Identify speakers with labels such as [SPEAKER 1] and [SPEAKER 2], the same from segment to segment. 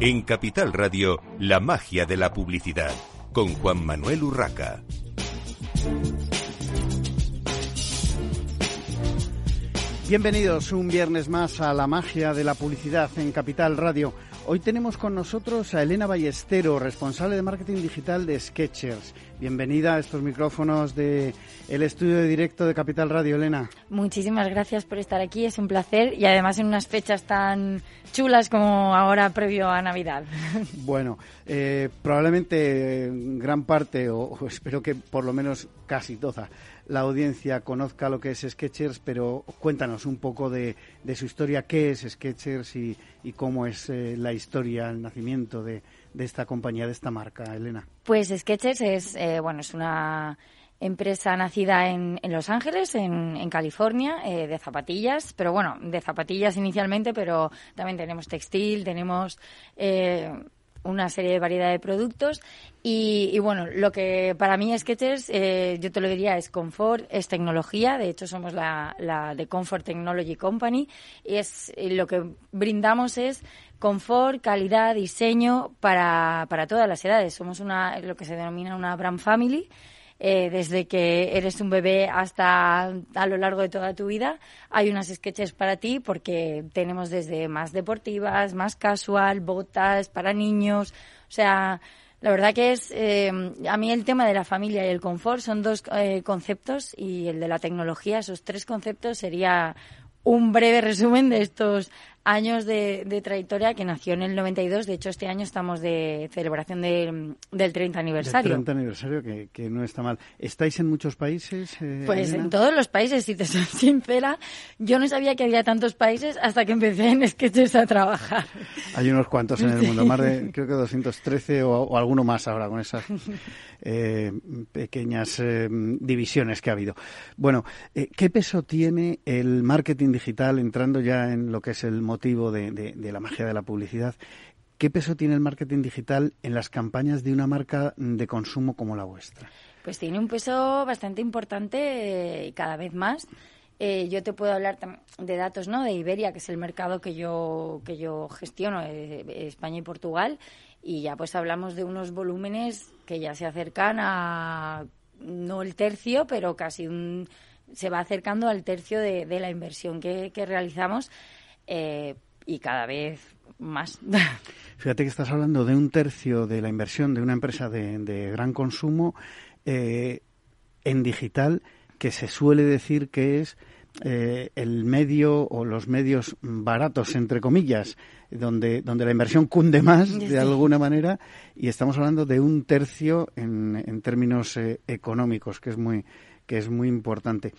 [SPEAKER 1] En Capital Radio, la magia de la publicidad, con Juan Manuel Urraca.
[SPEAKER 2] Bienvenidos un viernes más a la magia de la publicidad en Capital Radio. Hoy tenemos con nosotros a Elena Ballestero, responsable de marketing digital de Sketchers. Bienvenida a estos micrófonos de el estudio de directo de Capital Radio, Elena.
[SPEAKER 3] Muchísimas gracias por estar aquí, es un placer y además en unas fechas tan chulas como ahora previo a Navidad.
[SPEAKER 2] Bueno, eh, probablemente gran parte, o, o espero que por lo menos casi toda, la audiencia conozca lo que es Sketchers, pero cuéntanos un poco de, de su historia, qué es Sketchers y, y cómo es eh, la historia, el nacimiento de, de, esta compañía, de esta marca, Elena.
[SPEAKER 3] Pues Sketchers es, eh, bueno, es una empresa nacida en, en Los Ángeles, en, en California, eh, de zapatillas, pero bueno, de zapatillas inicialmente, pero también tenemos textil, tenemos eh, una serie de variedad de productos. Y, y, bueno, lo que para mí Sketchers, eh, yo te lo diría, es confort, es tecnología, de hecho somos la, la de Comfort Technology Company. Y es lo que brindamos es confort, calidad, diseño para, para todas las edades. Somos una, lo que se denomina una brand family eh, desde que eres un bebé hasta a lo largo de toda tu vida. Hay unas sketches para ti porque tenemos desde más deportivas, más casual, botas para niños. O sea, la verdad que es, eh, a mí el tema de la familia y el confort son dos eh, conceptos y el de la tecnología, esos tres conceptos sería un breve resumen de estos años de, de, trayectoria que nació en el 92. De hecho, este año estamos de celebración de, del 30 aniversario.
[SPEAKER 2] Del 30 aniversario, que, que, no está mal. ¿Estáis en muchos países?
[SPEAKER 3] Eh, pues Elena? en todos los países, si te soy sincera. Yo no sabía que había tantos países hasta que empecé en Sketches a trabajar.
[SPEAKER 2] Hay unos cuantos en el mundo, más de, creo que 213 o, o alguno más ahora con esas eh, pequeñas eh, divisiones que ha habido. Bueno, eh, ¿qué peso tiene el marketing digital entrando ya en lo que es el de, la magia de la publicidad? ¿Qué peso tiene el marketing digital en las campañas de una marca de consumo como la vuestra?
[SPEAKER 3] Pues tiene un peso bastante importante y cada vez más. Eh, yo te puedo hablar de datos ¿no? de Iberia, que es el mercado que yo, que yo gestiono, eh, España y Portugal, y ya pues hablamos de unos volúmenes que ya se acercan a no el tercio, pero casi un, se va acercando al tercio de, la inversión que realizamos eh, y cada vez más.
[SPEAKER 2] Fíjate que estás hablando de un tercio de la inversión de una empresa de, de gran consumo eh, en digital que se suele decir que es eh, el medio o los medios baratos, entre comillas, donde, donde la inversión cunde más de alguna manera y estamos hablando de un tercio en, en términos eh, económicos, que es muy, que es muy importante.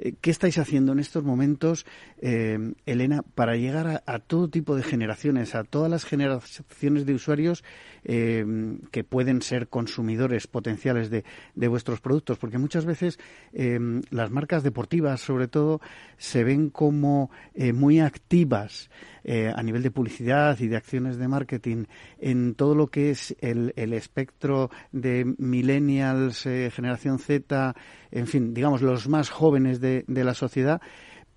[SPEAKER 2] Eh, ¿Qué estáis haciendo en estos momentos, eh, Elena, para llegar a, a, todo tipo de generaciones, a todas las generaciones de usuarios eh, que pueden ser consumidores potenciales de, de, vuestros productos? Porque muchas veces eh, las marcas deportivas, sobre todo, se ven como eh, muy activas eh, a nivel de publicidad y de acciones de marketing en todo lo que es el, el espectro de millennials, eh, generación Z, en fin, digamos, los más jóvenes de, de la sociedad,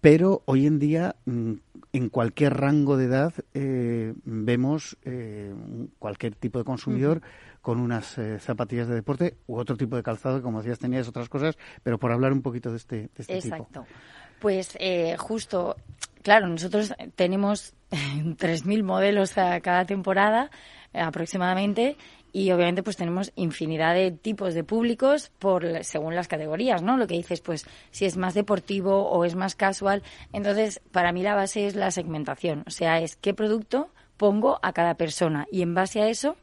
[SPEAKER 2] pero hoy en día mm, en cualquier rango de edad eh, vemos eh, cualquier tipo de consumidor uh -huh. con unas eh, zapatillas de deporte u otro tipo de calzado, que como decías tenías otras cosas, pero por hablar un poquito de este, de este
[SPEAKER 3] Exacto.
[SPEAKER 2] tipo.
[SPEAKER 3] Pues eh, justo, claro, nosotros tenemos 3.000 modelos a cada temporada eh, aproximadamente y obviamente pues tenemos infinidad de tipos de públicos por según las categorías, ¿no? Lo que dices pues si es más deportivo o es más casual. Entonces, para mí la base es la segmentación, o sea, es qué producto pongo a cada persona y en base a eso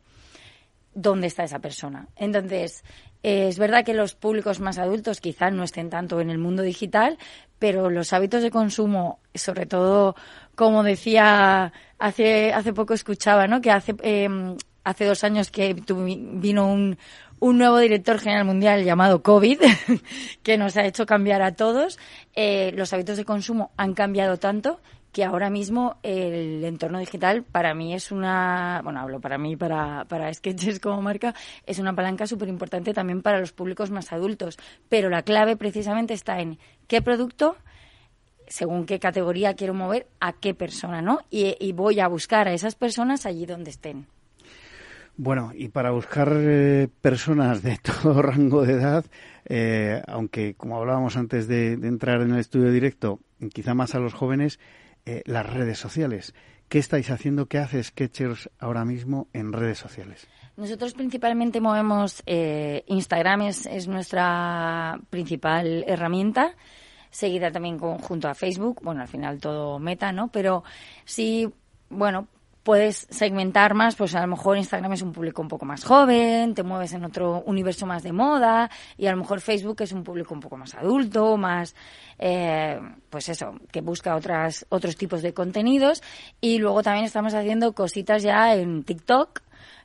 [SPEAKER 3] dónde está esa persona. Entonces, eh, es verdad que los públicos más adultos quizás no estén tanto en el mundo digital, pero los hábitos de consumo, sobre todo, como decía hace hace poco escuchaba, ¿no? Que hace eh, hace dos años que vino un, un nuevo director general mundial llamado COVID, que nos ha hecho cambiar a todos. Eh, los hábitos de consumo han cambiado tanto que ahora mismo el entorno digital para mí es una, bueno, hablo para mí, para, para Sketches como marca, es una palanca súper importante también para los públicos más adultos. Pero la clave precisamente está en qué producto según qué categoría quiero mover, a qué persona, ¿no? Y, voy a buscar a esas personas allí donde estén.
[SPEAKER 2] Bueno, y para buscar eh, personas de todo rango de edad, eh, aunque como hablábamos antes de, entrar en el estudio directo, quizá más a los jóvenes, eh, las redes sociales. ¿Qué estáis haciendo? ¿Qué hace Sketchers ahora mismo en redes sociales?
[SPEAKER 3] Nosotros principalmente movemos Instagram, es, es nuestra principal herramienta seguida también junto a Facebook, bueno, al final todo meta, ¿no? Pero sí, bueno, puedes segmentar más, pues a lo mejor Instagram es un público un poco más joven, te mueves en otro universo más de moda y a lo mejor Facebook es un público un poco más adulto, más, eh, pues eso, que busca otras, otros tipos de contenidos. Y luego también estamos haciendo cositas ya en TikTok,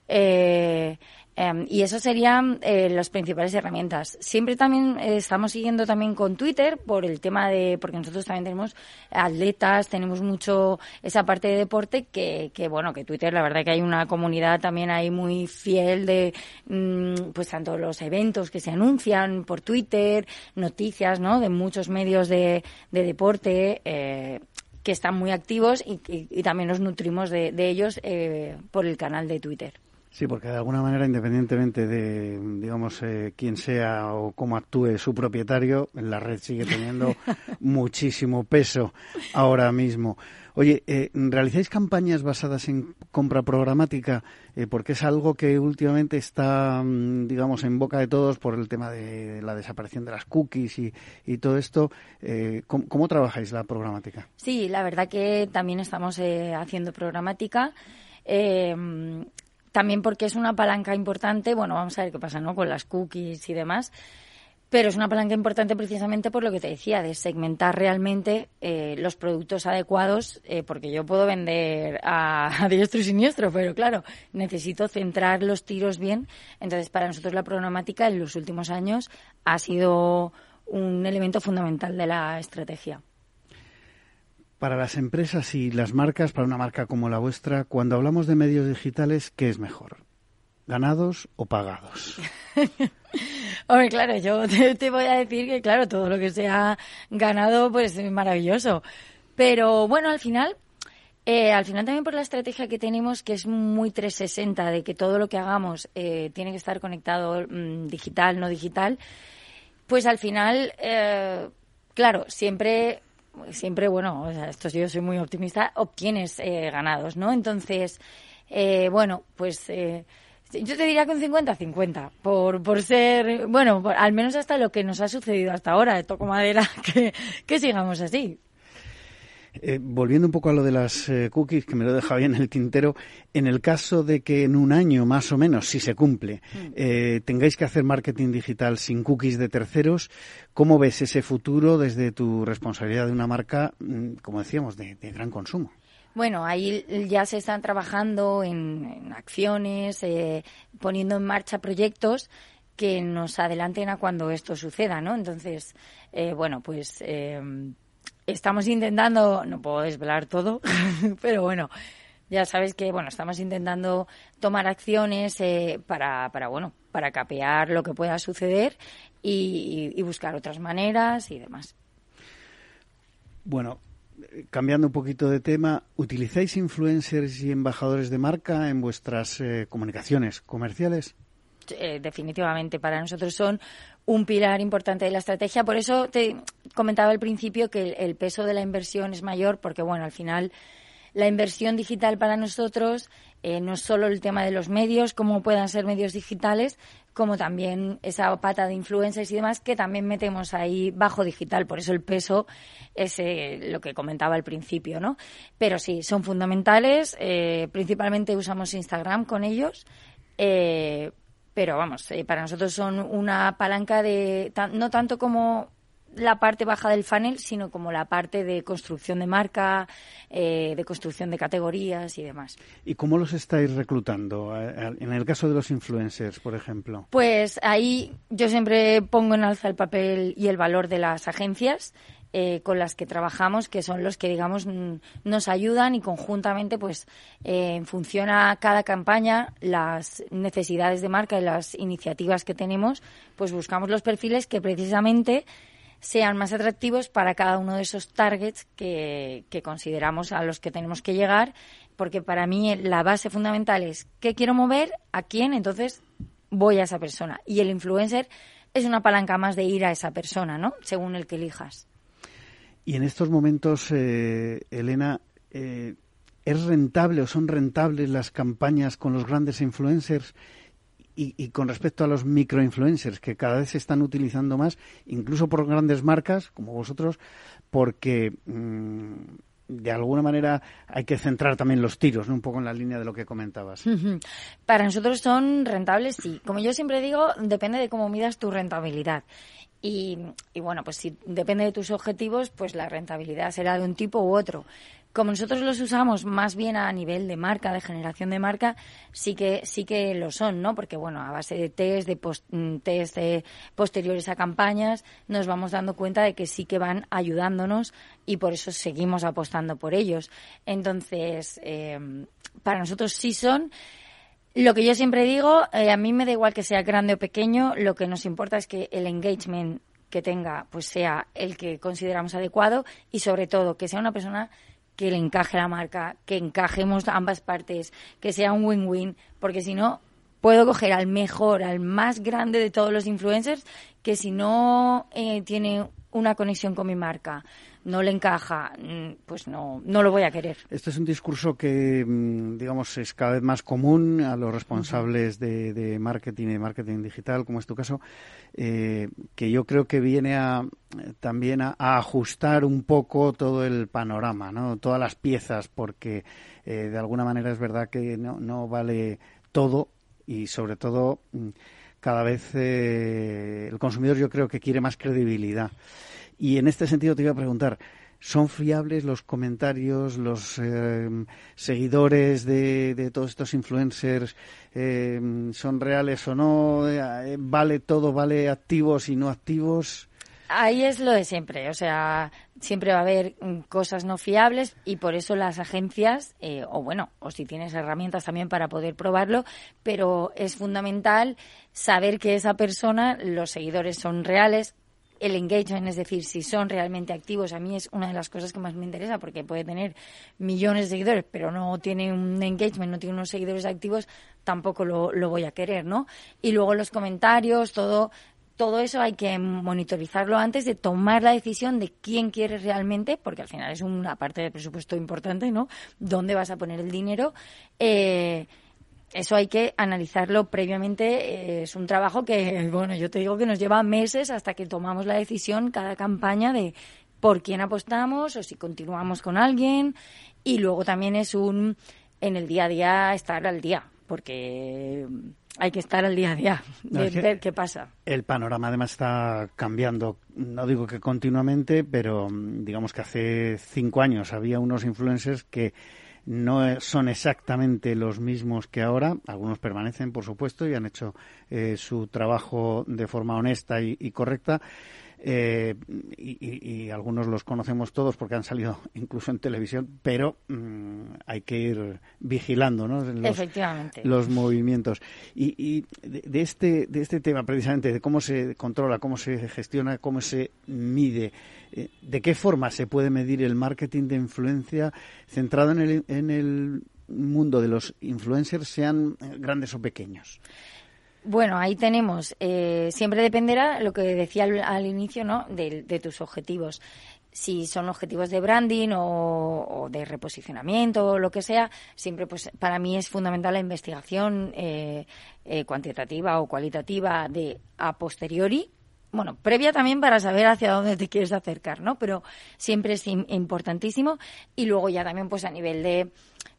[SPEAKER 3] eh, Em, y eso serían eh, las principales herramientas. Siempre también eh, estamos siguiendo también con Twitter por el tema de, porque nosotros también tenemos atletas, tenemos mucho esa parte de deporte que, que bueno, que Twitter la verdad que hay una comunidad también ahí muy fiel de, mm, pues tanto los eventos que se anuncian por Twitter, noticias, ¿no? De muchos medios de, de deporte, eh, que están muy activos y, y, también nos nutrimos de, de ellos eh, por el canal de Twitter.
[SPEAKER 2] Sí, porque de alguna manera, independientemente de, digamos, eh, quién sea o cómo actúe su propietario, la red sigue teniendo muchísimo peso ahora mismo. Oye, eh, ¿realizáis campañas basadas en compra programática? Eh, porque es algo que últimamente está, mm, digamos, en boca de todos por el tema de la desaparición de las cookies y, y todo esto. Eh, ¿cómo, ¿cómo, trabajáis la programática?
[SPEAKER 3] Sí, la verdad que también estamos haciendo programática. Eh, también porque es una palanca importante, bueno, vamos a ver qué pasa, ¿no? Con las cookies y demás, pero es una palanca importante precisamente por lo que te decía, de segmentar realmente eh, los productos adecuados, eh, porque yo puedo vender a, diestro y siniestro, pero claro, necesito centrar los tiros bien. Entonces, para nosotros la programática en los últimos años ha sido un elemento fundamental de la estrategia.
[SPEAKER 2] Para las empresas y las marcas, para una marca como la vuestra, cuando hablamos de medios digitales, ¿qué es mejor? ¿Ganados o pagados?
[SPEAKER 3] Hombre, claro, yo te, voy a decir que, claro, todo lo que sea ganado, pues es maravilloso. Pero bueno, al final, eh, al final también por la estrategia que tenemos, que es muy 360, de que todo lo que hagamos eh, tiene que estar conectado mm, digital, no digital, pues al final, eh, claro, siempre siempre, bueno, o sea, esto yo soy muy optimista, obtienes eh, ganados, ¿no? Entonces, eh, bueno, pues eh, yo te diría que un 50-50, por, por ser, bueno, al menos hasta lo que nos ha sucedido hasta ahora, toco madera, que, que sigamos así.
[SPEAKER 2] Eh, volviendo un poco a lo de las eh, cookies, que me lo deja bien el tintero, en el caso de que en un año más o menos, si se cumple, mm. eh, tengáis que hacer marketing digital sin cookies de terceros, ¿cómo ves ese futuro desde tu responsabilidad de una marca, mm, como decíamos, de, gran consumo?
[SPEAKER 3] Bueno, ahí ya se están trabajando en, acciones, poniendo en marcha proyectos que nos adelanten a cuando esto suceda, ¿no? Entonces, bueno, pues estamos intentando, no puedo desvelar todo, pero bueno, ya sabes que bueno, estamos intentando tomar acciones eh, para, para bueno, para capear lo que pueda suceder y, buscar otras maneras y demás.
[SPEAKER 2] Bueno, cambiando un poquito de tema, ¿utilizáis influencers y embajadores de marca en vuestras eh, comunicaciones comerciales?
[SPEAKER 3] Eh, definitivamente para nosotros son un pilar importante de la estrategia. Por eso te comentaba al principio que el, peso de la inversión es mayor, porque bueno, al final la inversión digital para nosotros eh, no es solo el tema de los medios, como puedan ser medios digitales, como también esa pata de influencers y demás que también metemos ahí bajo digital. Por eso el peso es eh, lo que comentaba al principio, ¿no? Pero sí, son fundamentales. Principalmente usamos Instagram con ellos. Pero vamos, eh, para nosotros son una palanca de, no tanto como la parte baja del funnel, sino como la parte de construcción de marca, eh, de construcción de categorías y demás.
[SPEAKER 2] ¿Y cómo los estáis reclutando? En el caso de los influencers, por ejemplo.
[SPEAKER 3] Pues ahí yo siempre pongo en alza el papel y el valor de las agencias. Eh, con las que trabajamos, que son los que, digamos, nos ayudan y conjuntamente, pues, eh, en función a cada campaña, las necesidades de marca y las iniciativas que tenemos, pues buscamos los perfiles que precisamente sean más atractivos para cada uno de esos targets que, que consideramos a los que tenemos que llegar, porque para mí la base fundamental es qué quiero mover, a quién, entonces voy a esa persona. Y el influencer es una palanca más de ir a esa persona, ¿no? Según el que elijas.
[SPEAKER 2] Y en estos momentos, eh, Elena, eh, ¿es rentable o son rentables las campañas con los grandes influencers? Y, con respecto a los microinfluencers, que cada vez se están utilizando más, incluso por grandes marcas como vosotros, porque mm, de alguna manera hay que centrar también los tiros, un poco en la línea de lo que comentabas.
[SPEAKER 3] Para nosotros son rentables, sí. Como yo siempre digo, depende de cómo midas tu rentabilidad. Y, y, bueno, pues si depende de tus objetivos, pues la rentabilidad será de un tipo u otro. Como nosotros los usamos más bien a nivel de marca, de generación de marca, sí que sí que lo son, ¿no? Porque bueno, a base de test, de mm, test posteriores a campañas, nos vamos dando cuenta de que sí que van ayudándonos y por eso seguimos apostando por ellos. Entonces, eh, para nosotros sí son. Lo que yo siempre digo, eh, a mí me da igual que sea grande o pequeño, lo que nos importa es que el engagement que tenga pues sea el que consideramos adecuado y sobre todo que sea una persona que le encaje la marca, que encajemos ambas partes, que sea un win-win, porque si no, puedo coger al mejor, al más grande de todos los influencers, que si no eh, tiene una conexión con mi marca, no le encaja, mm, pues no, no lo voy a querer.
[SPEAKER 2] Este es un discurso que, mm, digamos, es cada vez más común a los responsables de, marketing y de marketing digital, como es tu caso, eh, que yo creo que viene a, también a, ajustar un poco todo el panorama, ¿no? todas las piezas, porque eh, de alguna manera es verdad que no, no vale todo y sobre todo mm, cada vez eh, el consumidor yo creo que quiere más credibilidad. Y en este sentido te iba a preguntar, ¿son fiables los comentarios, los eh, seguidores de, todos estos influencers? Eh, ¿Son reales o no? Eh, ¿Vale todo? ¿Vale activos y no activos?
[SPEAKER 3] Ahí es lo de siempre, o sea, siempre va a haber mm, cosas no fiables y por eso las agencias, o bueno, o si tienes herramientas también para poder probarlo, pero es fundamental saber que esa persona, los seguidores son reales, el engagement, es decir, si son realmente activos, a mí es una de las cosas que más me interesa porque puede tener millones de seguidores, pero no tiene un engagement, no tiene unos seguidores activos, tampoco lo, lo voy a querer, ¿no? Y luego los comentarios, todo, todo eso hay que monitorizarlo antes de tomar la decisión de quién quieres realmente, porque al final es una parte del presupuesto importante, ¿no? ¿Dónde vas a poner el dinero? Eh, eso hay que analizarlo previamente. Es un trabajo que, bueno, yo te digo que nos lleva meses hasta que tomamos la decisión cada campaña de por quién apostamos o si continuamos con alguien. Y luego también es un, en el día a día, estar al día, porque hay que estar al día a día, de ver qué pasa.
[SPEAKER 2] El panorama además está cambiando, no digo que continuamente, pero digamos que hace cinco años había unos influencers que no son exactamente los mismos que ahora. Algunos permanecen, por supuesto, y han hecho eh, su trabajo de forma honesta y, correcta. Eh, y, algunos los conocemos todos porque han salido incluso en televisión, pero mm, hay que ir vigilando ¿no?
[SPEAKER 3] los, Efectivamente.
[SPEAKER 2] los movimientos. Y, de, este, de este tema, precisamente, de cómo se controla, cómo se gestiona, cómo se mide, eh, ¿De qué forma se puede medir el marketing de influencia centrado en el, en el mundo de los influencers, sean grandes o pequeños?
[SPEAKER 3] Bueno, ahí tenemos, eh, siempre dependerá lo que decía al, inicio, ¿no? De, tus objetivos. Si son objetivos de branding o, de reposicionamiento o lo que sea, siempre, pues, para mí es fundamental la investigación cuantitativa o cualitativa de a posteriori, bueno, previa también para saber hacia dónde te quieres acercar, ¿no? Pero siempre es importantísimo. Y luego ya también, pues a nivel de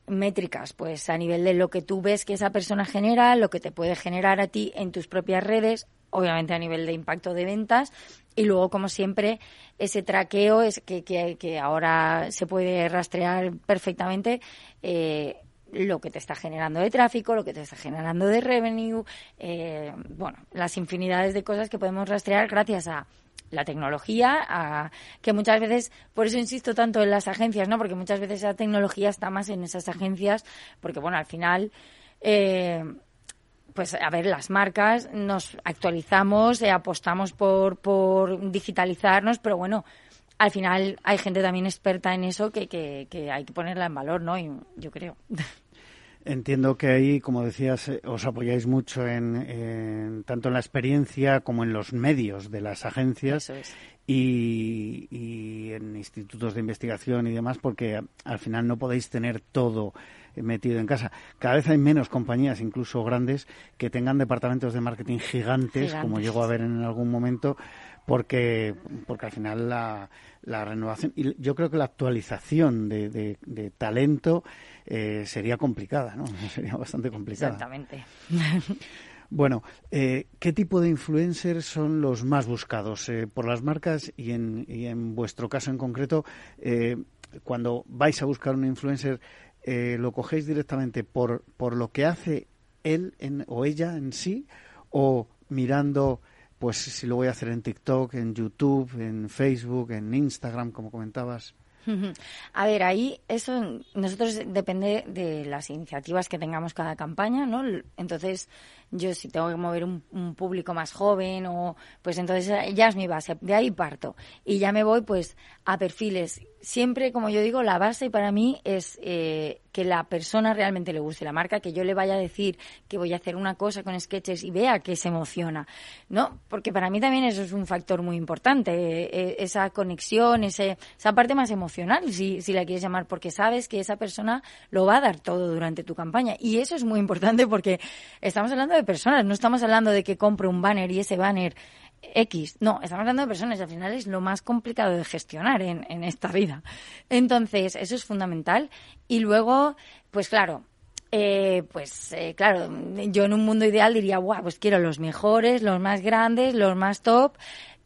[SPEAKER 3] métricas, pues a nivel de lo que tú ves que esa persona genera, lo que te puede generar a ti en tus propias redes, obviamente a nivel de impacto de ventas, y luego, como siempre, ese traqueo es que, que, que ahora se puede rastrear perfectamente. Eh, lo que te está generando de tráfico, lo que te está generando de revenue, eh, bueno, las infinidades de cosas que podemos rastrear gracias a la tecnología, que muchas veces, por eso insisto tanto en las agencias, ¿no? Porque muchas veces esa tecnología está más en esas agencias, porque bueno, al final, eh, pues a ver, las marcas nos actualizamos, eh, apostamos por, por digitalizarnos, pero bueno, al final hay gente también experta en eso que, que, que hay que ponerla en valor, ¿no? Y yo creo.
[SPEAKER 2] Entiendo que ahí, como decías, eh, os apoyáis mucho en, tanto en la experiencia como en los medios de las agencias y, y, en institutos de investigación y demás, porque al final no podéis tener todo metido en casa. Cada vez hay menos compañías, incluso grandes, que tengan departamentos de marketing gigantes, como llego a ver en algún momento, porque, porque al final la, la renovación y yo creo que la actualización de, de, talento eh, sería complicada, ¿no? Sería bastante complicada.
[SPEAKER 3] Exactamente.
[SPEAKER 2] Bueno, eh, ¿qué tipo de influencers son los más buscados eh, por las marcas y en, y en vuestro caso en concreto, cuando vais a buscar un influencer, lo cogéis directamente por, por lo que hace él en, o ella en sí o mirando pues si lo voy a hacer en TikTok, en YouTube, en Facebook, en Instagram, como comentabas.
[SPEAKER 3] A ver, ahí eso nosotros depende de las iniciativas que tengamos cada campaña, ¿no? Entonces, yo si tengo que mover un, público más joven o pues entonces ya es mi base, de ahí parto y ya me voy pues a perfiles siempre, como yo digo, la base para mí es eh, que la persona realmente le guste la marca, que yo le vaya a decir que voy a hacer una cosa con sketches y vea que se emociona, ¿no? Porque para mí también eso es un factor muy importante, eh, eh, esa conexión, ese, esa parte más emocional, si, si la quieres llamar, porque sabes que esa persona lo va a dar todo durante tu campaña. Y eso es muy importante porque estamos hablando de personas, no estamos hablando de que compre un banner y ese banner X. No, estamos hablando de personas al final es lo más complicado de gestionar en, en esta vida. Entonces, eso es fundamental. Y luego, pues claro, eh, pues eh, claro, yo en un mundo ideal diría, guau, pues quiero los mejores, los más grandes, los más top,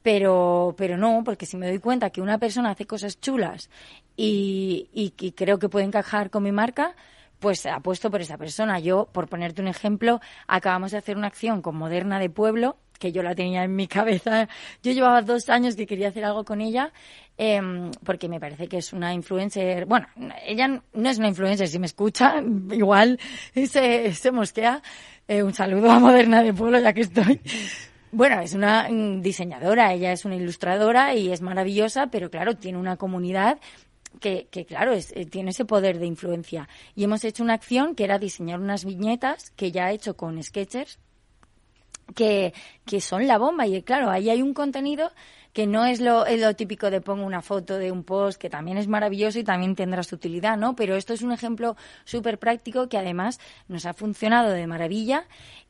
[SPEAKER 3] pero, pero no, porque si me doy cuenta que una persona hace cosas chulas y, y, y creo que puede encajar con mi marca, pues apuesto por esa persona. Yo, por ponerte un ejemplo, acabamos de hacer una acción con Moderna de Pueblo, que yo la tenía en mi cabeza. Yo llevaba dos años que quería hacer algo con ella, eh, porque me parece que es una influencer. Bueno, ella no es una influencer, si me escucha, igual se, se mosquea. Eh, un saludo a Moderna de Pueblo, ya que estoy. Bueno, es una diseñadora, ella es una ilustradora y es maravillosa, pero claro, tiene una comunidad que, que, claro, es, eh, tiene ese poder de influencia. Y hemos hecho una acción que era diseñar unas viñetas que ya he hecho con Sketchers, que, que son la bomba. Y claro, ahí hay un contenido que no es lo, es lo típico de pongo una foto de un post, que también es maravilloso y también tendrá su utilidad, ¿no? Pero esto es un ejemplo súper práctico que además nos ha funcionado de maravilla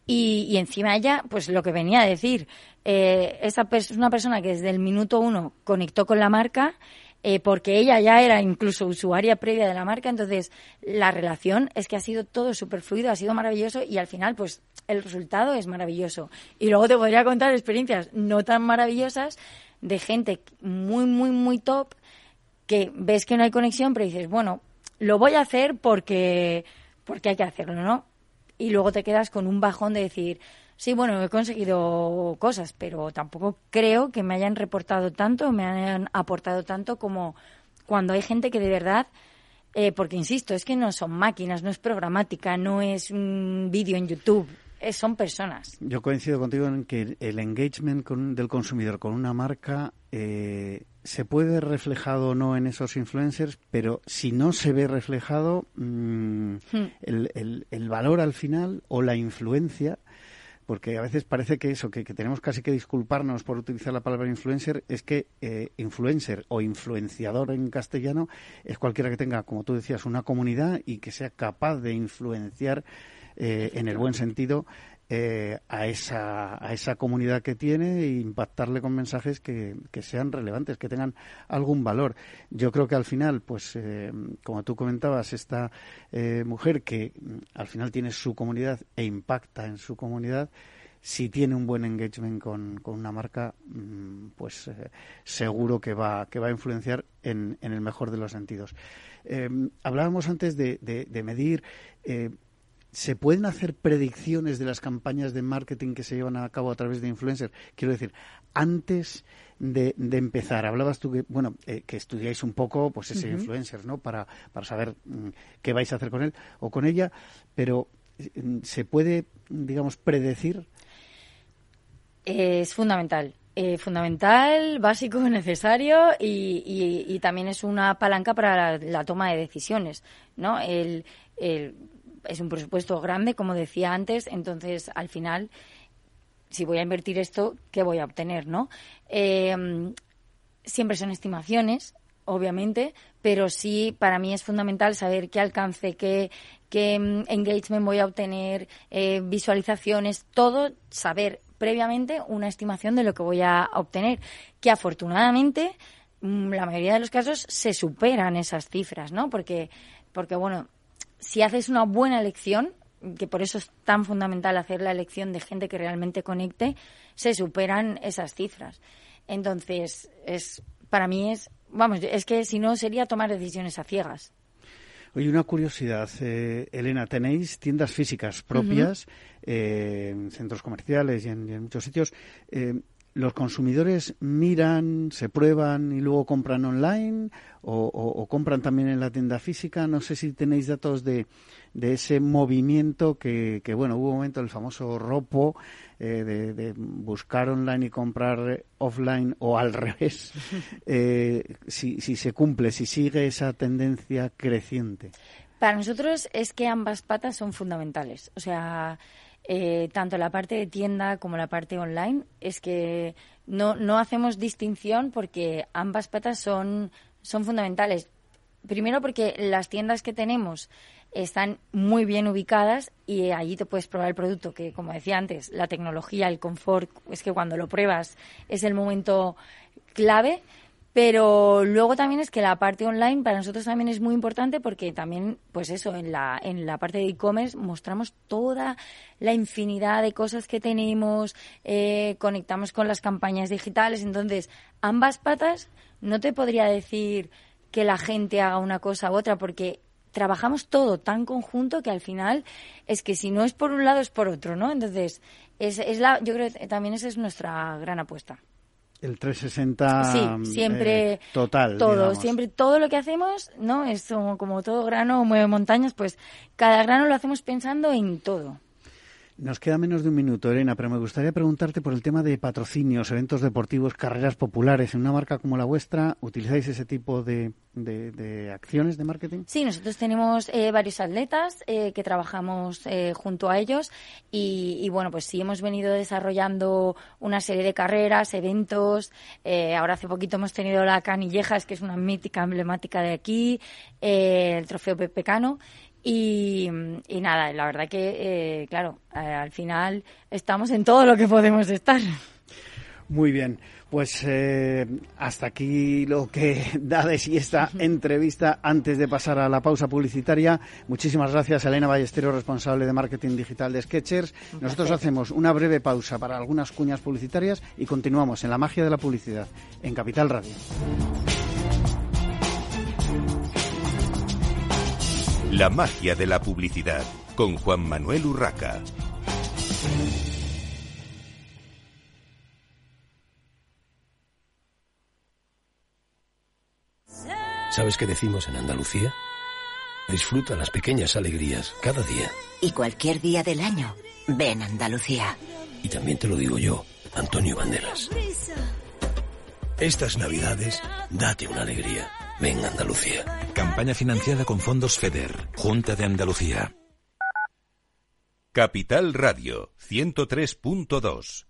[SPEAKER 3] y, y encima ella, pues lo que venía a decir, eh, esa es una persona que desde el minuto uno conectó con la marca, eh, porque ella ya era incluso usuaria previa de la marca, entonces la relación es que ha sido todo súper fluido, ha sido maravilloso y al final pues el resultado es maravilloso. Y luego te podría contar experiencias no tan maravillosas de gente muy, muy, muy top que ves que no hay conexión, pero dices, bueno, lo voy a hacer porque, porque hay que hacerlo, ¿no? Y luego te quedas con un bajón de decir, sí, bueno, he conseguido cosas, pero tampoco creo que me hayan reportado tanto, me hayan aportado tanto como cuando hay gente que de verdad, eh, porque insisto, es que no son máquinas, no es programática, no es un vídeo en YouTube, son personas.
[SPEAKER 2] Yo coincido contigo en que el engagement del consumidor con una marca eh, se puede reflejado o no en esos influencers, pero si no se ve reflejado, mm, hmm. el, el, valor al final o la influencia porque a veces parece que eso, que, tenemos casi que disculparnos por utilizar la palabra influencer, es que eh, influencer o influenciador en castellano es cualquiera que tenga, como tú decías, una comunidad y que sea capaz de influenciar eh, en el buen sentido eh, a, esa, a esa comunidad que tiene e impactarle con mensajes que, que sean relevantes, que tengan algún valor. Yo creo que al final, pues, eh, como tú comentabas, esta eh, mujer que mm, al final tiene su comunidad e impacta en su comunidad, si tiene un buen engagement con, con una marca, mm, pues seguro que va, que va a influenciar en, en el mejor de los sentidos. hablábamos antes de, de, de medir ¿Se pueden hacer predicciones de las campañas de marketing que se llevan a cabo a través de influencers? Quiero decir, antes de, empezar, hablabas tú que, bueno, eh, que estudiáis un poco, pues ese influencer, ¿no? Para, para saber mm, qué vais a hacer con él o con ella, pero ¿se puede, digamos, predecir?
[SPEAKER 3] Es fundamental. Eh, fundamental, básico, necesario y, también es una palanca para la, toma de decisiones, ¿no? El, es un presupuesto grande, como decía antes, entonces al final, si voy a invertir esto, ¿qué voy a obtener, no? Eh, siempre son estimaciones, obviamente, pero sí para mí es fundamental saber qué alcance, qué, qué mm, engagement voy a obtener, eh, visualizaciones, todo, saber previamente una estimación de lo que voy a obtener, que afortunadamente mm, la mayoría de los casos se superan esas cifras, ¿no? Porque, porque bueno, si haces una buena elección, que por eso es tan fundamental hacer la elección de gente que realmente conecte, se superan esas cifras. Entonces, es para mí es, vamos, es que si no sería tomar decisiones a ciegas.
[SPEAKER 2] Oye, una curiosidad, eh, Elena, tenéis tiendas físicas propias eh, en centros comerciales y en, muchos sitios. Eh, ¿Los consumidores miran, se prueban y luego compran online o, compran también en la tienda física? No sé si tenéis datos de, de ese movimiento que, que, bueno, hubo un momento el famoso ropo eh, de, buscar online y comprar offline o al revés, eh, si, si se cumple, si sigue esa tendencia creciente.
[SPEAKER 3] Para nosotros es que ambas patas son fundamentales. O sea, eh, tanto la parte de tienda como la parte online, es que no, no hacemos distinción porque ambas patas son, son fundamentales. Primero porque las tiendas que tenemos están muy bien ubicadas y allí te puedes probar el producto, que como decía antes, la tecnología, el confort, es que cuando lo pruebas es el momento clave. Pero luego también es que la parte online para nosotros también es muy importante porque también, pues eso, en la, en la parte de e-commerce mostramos toda la infinidad de cosas que tenemos, eh, conectamos con las campañas digitales. Entonces, ambas patas no te podría decir que la gente haga una cosa u otra porque trabajamos todo tan conjunto que al final es que si no es por un lado es por otro, ¿no? Entonces, es, es la, yo creo que también esa es nuestra gran apuesta.
[SPEAKER 2] El 360
[SPEAKER 3] sí, siempre
[SPEAKER 2] eh, total.
[SPEAKER 3] Todo, siempre todo lo que hacemos, ¿no? Es como, todo grano mueve montañas, pues cada grano lo hacemos pensando en todo.
[SPEAKER 2] Nos queda menos de un minuto, Elena, pero me gustaría preguntarte por el tema de patrocinios, eventos deportivos, carreras populares. En una marca como la vuestra, ¿utilizáis ese tipo de, acciones de marketing?
[SPEAKER 3] Sí, nosotros tenemos eh, varios atletas eh, que trabajamos eh, junto a ellos y, bueno, pues sí hemos venido desarrollando una serie de carreras, eventos. ahora hace poquito hemos tenido la Canillejas, que es una mítica emblemática de aquí, el trofeo Pepe Y, nada, la verdad que, eh, claro, eh, al final estamos en todo lo que podemos estar.
[SPEAKER 2] Muy bien, pues eh, hasta aquí lo que da de sí esta entrevista antes de pasar a la pausa publicitaria. Muchísimas gracias, Elena Ballesteros, responsable de marketing digital de Sketchers. Nosotros hacemos una breve pausa para algunas cuñas publicitarias y continuamos en la magia de la publicidad en Capital Radio.
[SPEAKER 1] La magia de la publicidad con Juan Manuel Urraca.
[SPEAKER 4] ¿Sabes qué decimos en Andalucía? Disfruta las pequeñas alegrías cada día.
[SPEAKER 5] Y cualquier día del año, ven Andalucía.
[SPEAKER 4] Y también te lo digo yo, Antonio Banderas. Estas navidades, date una alegría. Ven Andalucía.
[SPEAKER 6] Campaña financiada con fondos FEDER, Junta de Andalucía.
[SPEAKER 1] Capital Radio 103.2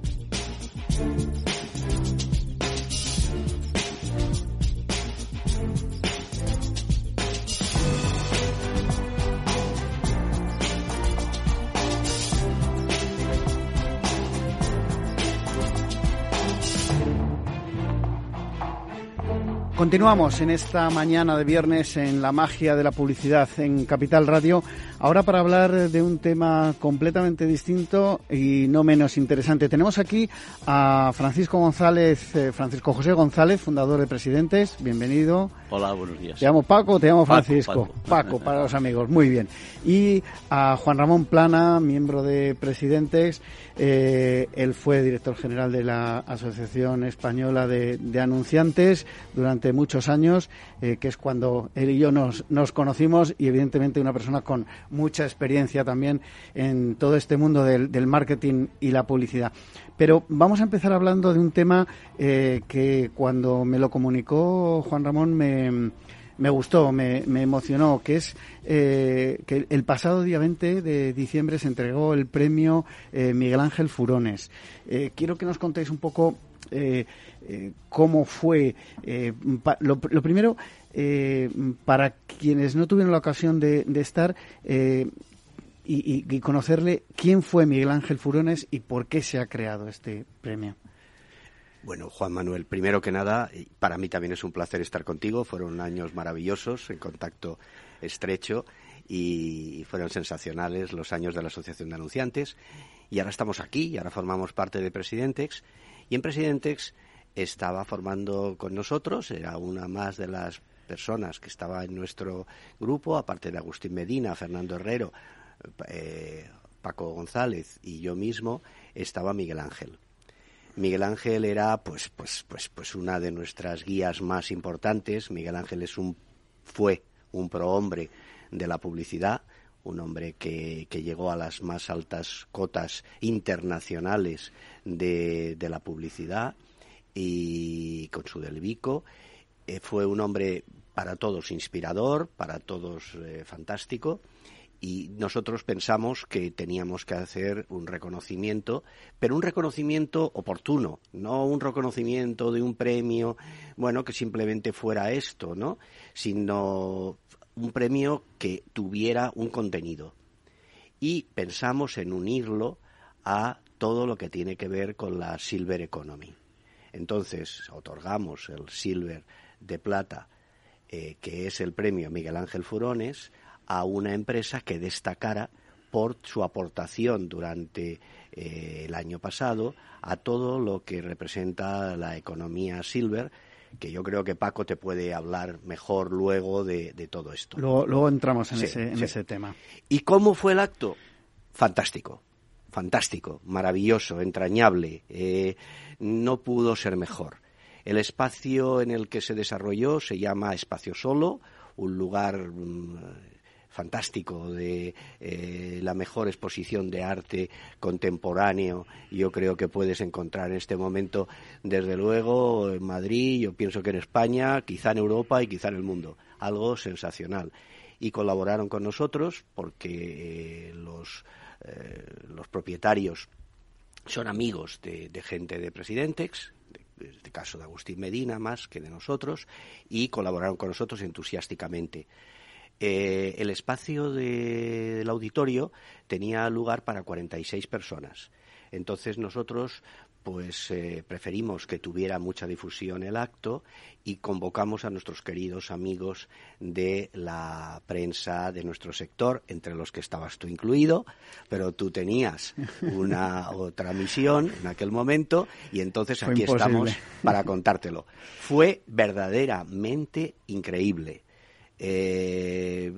[SPEAKER 2] Continuamos en esta mañana de viernes en la magia de la publicidad en Capital Radio. Ahora para hablar de un tema completamente distinto y no menos interesante. Tenemos aquí a Francisco González, eh, Francisco José González, fundador de Presidentes. Bienvenido.
[SPEAKER 7] Hola, buenos días.
[SPEAKER 2] ¿Te llamo Paco te llamo Francisco? Paco, para los amigos. Muy bien. Y a Juan Ramón Plana, miembro de Presidentes. Eh, él fue director general de la Asociación Española de, Anunciantes durante muchos años, eh, que es cuando él y yo nos, nos conocimos y evidentemente una persona con mucha experiencia también en todo este mundo del, marketing y la publicidad. Pero vamos a empezar hablando de un tema eh, que cuando me lo comunicó Juan Ramón me, me gustó, me, emocionó, que es eh, que el pasado día 20 de diciembre se entregó el premio Miguel Ángel Furones. quiero que nos contéis un poco cómo fue. lo, primero, para quienes no tuvieron la ocasión de, estar, y, conocerle quién fue Miguel Ángel Furones y por qué se ha creado este premio.
[SPEAKER 7] Bueno, Juan Manuel, primero que nada, para mí también es un placer estar contigo. Fueron años maravillosos, en contacto estrecho y fueron sensacionales los años de la Asociación de Anunciantes. Y ahora estamos aquí y ahora formamos parte de Presidentex. Y en Presidentex estaba formando con nosotros, era una más de las personas que estaba en nuestro grupo, aparte de Agustín Medina, Fernando Herrero, eh, Paco González y yo mismo, estaba Miguel Ángel. Miguel Ángel era pues pues pues pues una de nuestras guías más importantes. Miguel Ángel es un fue un prohombre de la publicidad, un hombre que, llegó a las más altas cotas internacionales de, la publicidad y con su Delvico. Eh, fue un hombre para todos inspirador, para todos eh, fantástico y nosotros pensamos que teníamos que hacer un reconocimiento, pero un reconocimiento oportuno, no un reconocimiento de un premio, bueno, que simplemente fuera esto, ¿no? Sino un premio que tuviera un contenido. Y pensamos en unirlo a todo lo que tiene que ver con la Silver Economy. Entonces, otorgamos el Silver de Plata, eh, que es el premio Miguel Ángel Furones, a una empresa que destacara por su aportación durante eh, el año pasado a todo lo que representa la economía silver, que yo creo que Paco te puede hablar mejor luego de, todo esto.
[SPEAKER 2] Luego, entramos en, ese, tema.
[SPEAKER 7] ¿Y cómo fue el acto? Fantástico, fantástico, maravilloso, entrañable. Eh, no pudo ser mejor. El espacio en el que se desarrolló se llama Espacio Solo, un lugar mm, fantástico de eh, la mejor exposición de arte contemporáneo yo creo que puedes encontrar en este momento desde luego en Madrid yo pienso que en España quizá en Europa y quizá en el mundo algo sensacional y colaboraron con nosotros porque eh, los los propietarios son amigos de, gente de Presidentex, en este caso de Agustín Medina más que de nosotros, y colaboraron con nosotros entusiásticamente. Eh, el espacio del auditorio tenía lugar para 46 personas. Entonces nosotros pues eh, preferimos que tuviera mucha difusión el acto y convocamos a nuestros queridos amigos de la prensa de nuestro sector, entre los que estabas tú incluido, pero tú tenías una otra misión en aquel momento y entonces aquí estamos para contártelo. Fue verdaderamente increíble. Eh,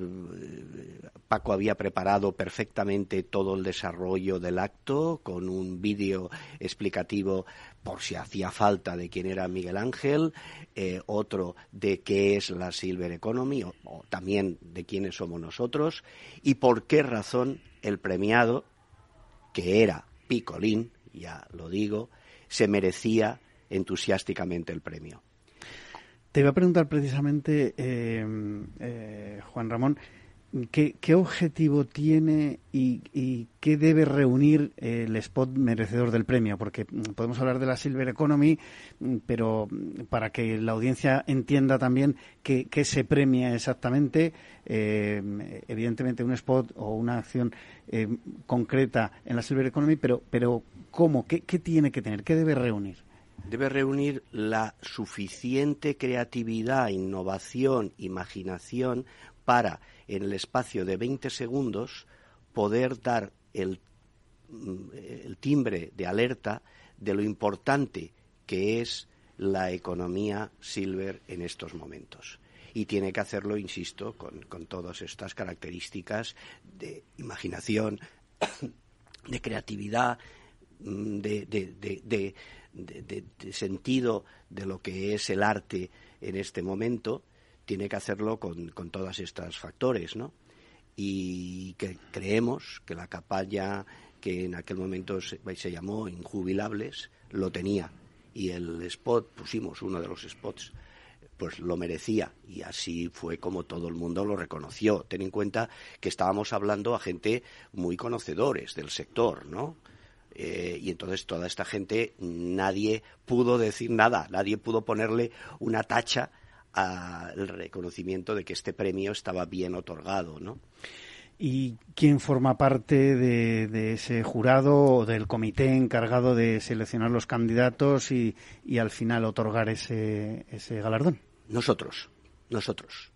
[SPEAKER 7] Paco había preparado perfectamente todo el desarrollo del acto con un vídeo explicativo por si hacía falta de quién era Miguel Ángel, eh, otro de qué es la Silver Economy o, también de quiénes somos nosotros y por qué razón el premiado, que era Picolín, ya lo digo, se merecía entusiásticamente el premio.
[SPEAKER 2] Te iba a preguntar precisamente, eh, eh, Juan Ramón, ¿qué, objetivo tiene y, y, qué debe reunir el spot merecedor del premio? Porque mm, podemos hablar de la Silver Economy, mm, pero mm, para que la audiencia entienda también qué, qué se premia exactamente, eh, evidentemente un spot o una acción eh, concreta en la Silver Economy, pero, pero ¿cómo? ¿Qué, ¿Qué tiene que tener? ¿Qué debe reunir?
[SPEAKER 7] Debe reunir la suficiente creatividad, innovación, imaginación para, en el espacio de 20 segundos, poder dar el, mm, el timbre de alerta de lo importante que es la economía silver en estos momentos. Y tiene que hacerlo, insisto, con, todas estas características de imaginación, de creatividad, de, de, sentido de lo que es el arte en este momento, tiene que hacerlo con, todos estos factores, ¿no? Y que creemos que la campaña que en aquel momento se, se llamó Injubilables lo tenía y el spot, pusimos uno de los spots, pues lo merecía y así fue como todo el mundo lo reconoció. Ten en cuenta que estábamos hablando a gente muy conocedores del sector, ¿no? Eh, y entonces toda esta gente, nadie pudo decir nada, nadie pudo ponerle una tacha al reconocimiento de que este premio estaba bien otorgado, ¿no?
[SPEAKER 2] ¿Y quién forma parte de, de, ese jurado o del comité encargado de seleccionar los candidatos y, y al final otorgar ese, ese, galardón?
[SPEAKER 7] Nosotros, nosotros.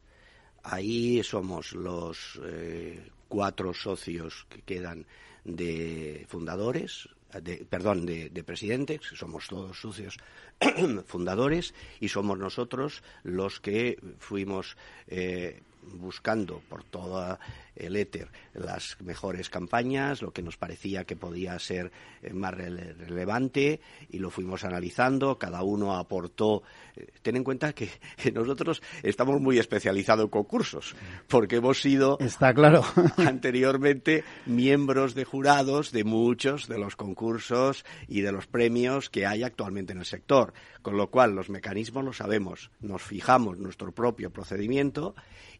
[SPEAKER 7] Ahí somos los eh, cuatro socios que quedan de fundadores, de, perdón, de, de, presidentes, somos todos socios fundadores, y somos nosotros los que fuimos eh, buscando por todo el éter las mejores campañas, lo que nos parecía que podía ser eh, más rele relevante y lo fuimos analizando, cada uno aportó. Eh, ten en cuenta que, que, nosotros estamos muy especializados en concursos, porque hemos sido
[SPEAKER 2] Está claro.
[SPEAKER 7] anteriormente miembros de jurados de muchos de los concursos y de los premios que hay actualmente en el sector, con lo cual los mecanismos los sabemos, nos fijamos nuestro propio procedimiento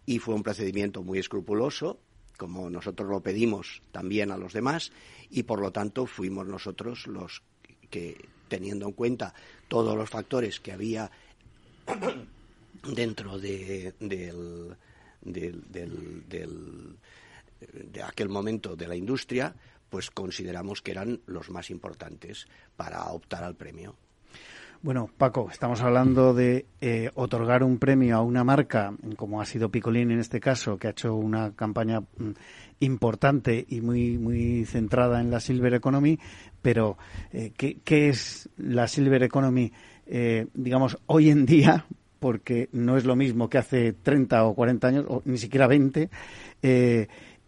[SPEAKER 7] y fue un procedimiento muy escrupuloso, como nosotros lo pedimos también a los demás, y por lo tanto fuimos nosotros los que, teniendo en cuenta todos los factores que había dentro de, aquel momento de la industria, pues consideramos que eran los más importantes para optar al premio.
[SPEAKER 2] Bueno, Paco, estamos hablando de eh, otorgar un premio a una marca, como ha sido Picolín en este caso, que ha hecho una campaña mm, importante y muy, muy centrada en la Silver Economy, pero eh, ¿qué, ¿qué, es la Silver Economy, eh, digamos, hoy en día? Porque no es lo mismo que hace 30 o 40 años, o ni siquiera 20.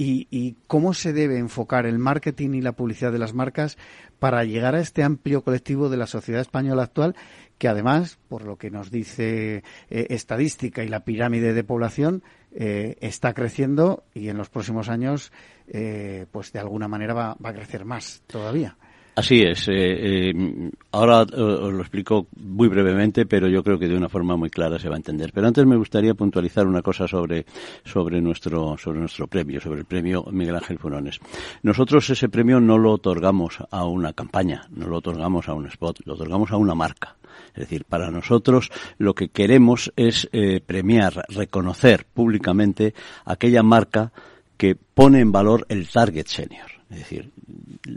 [SPEAKER 2] Y, y, cómo se debe enfocar el marketing y la publicidad de las marcas para llegar a este amplio colectivo de la sociedad española actual que además, por lo que nos dice eh, estadística y la pirámide de población, eh, está creciendo y en los próximos años, eh, pues de alguna manera va, va, a crecer más todavía.
[SPEAKER 8] Así es. Eh, eh, ahora eh, os lo explico muy brevemente, pero yo creo que de una forma muy clara se va a entender. Pero antes me gustaría puntualizar una cosa sobre, sobre, nuestro, sobre nuestro premio, sobre el premio Miguel Ángel Furones. Nosotros ese premio no lo otorgamos a una campaña, no lo otorgamos a un spot, lo otorgamos a una marca. Es decir, para nosotros lo que queremos es eh, premiar, reconocer públicamente aquella marca que pone en valor el target senior. Es decir,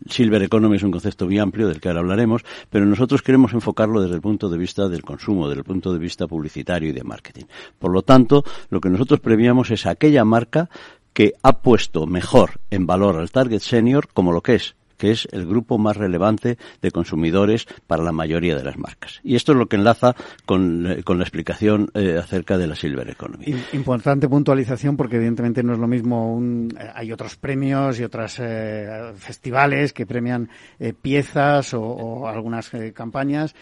[SPEAKER 8] Silver Economy es un concepto muy amplio del que ahora hablaremos, pero nosotros queremos enfocarlo desde el punto de vista del consumo, desde el punto de vista publicitario y de marketing. Por lo tanto, lo que nosotros premiamos es aquella marca que ha puesto mejor en valor al target senior como lo que es que es el grupo más relevante de consumidores para la mayoría de las marcas. Y esto es lo que enlaza con, con la explicación eh, acerca de la Silver Economy.
[SPEAKER 2] Importante puntualización porque evidentemente no es lo mismo, un, eh, hay otros premios y otros eh, festivales que premian eh, piezas o, o algunas eh, campañas.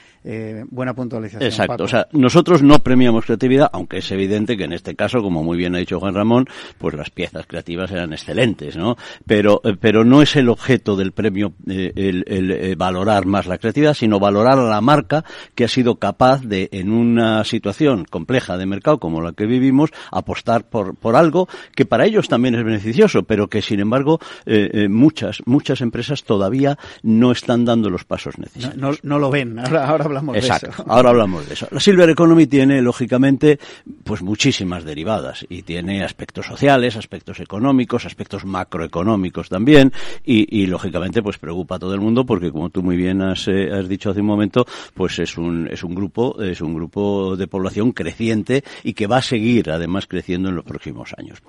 [SPEAKER 2] buena puntualización.
[SPEAKER 8] Exacto. Paco. O sea, nosotros no premiamos creatividad, aunque es evidente que en este caso, como muy bien ha dicho Juan Ramón, pues las piezas creativas eran excelentes, ¿no? Pero, pero no es el objeto del premio premio eh, el, el valorar más la creatividad, sino valorar a la marca que ha sido capaz de, en una situación compleja de mercado como la que vivimos, apostar por, por algo que para ellos también es beneficioso, pero que sin embargo muchas, muchas empresas todavía no están dando los pasos necesarios.
[SPEAKER 2] No, no, lo ven, ahora, ahora hablamos
[SPEAKER 8] de
[SPEAKER 2] eso.
[SPEAKER 8] Ahora hablamos de eso. La Silver Economy tiene, lógicamente, pues muchísimas derivadas y tiene aspectos sociales, aspectos económicos, aspectos macroeconómicos también y, lógicamente, pues preocupa a todo el mundo porque, como tú muy bien has, eh, has dicho hace un momento, pues es un, es un grupo, es un grupo de población creciente y que va a seguir, además, creciendo en los próximos años.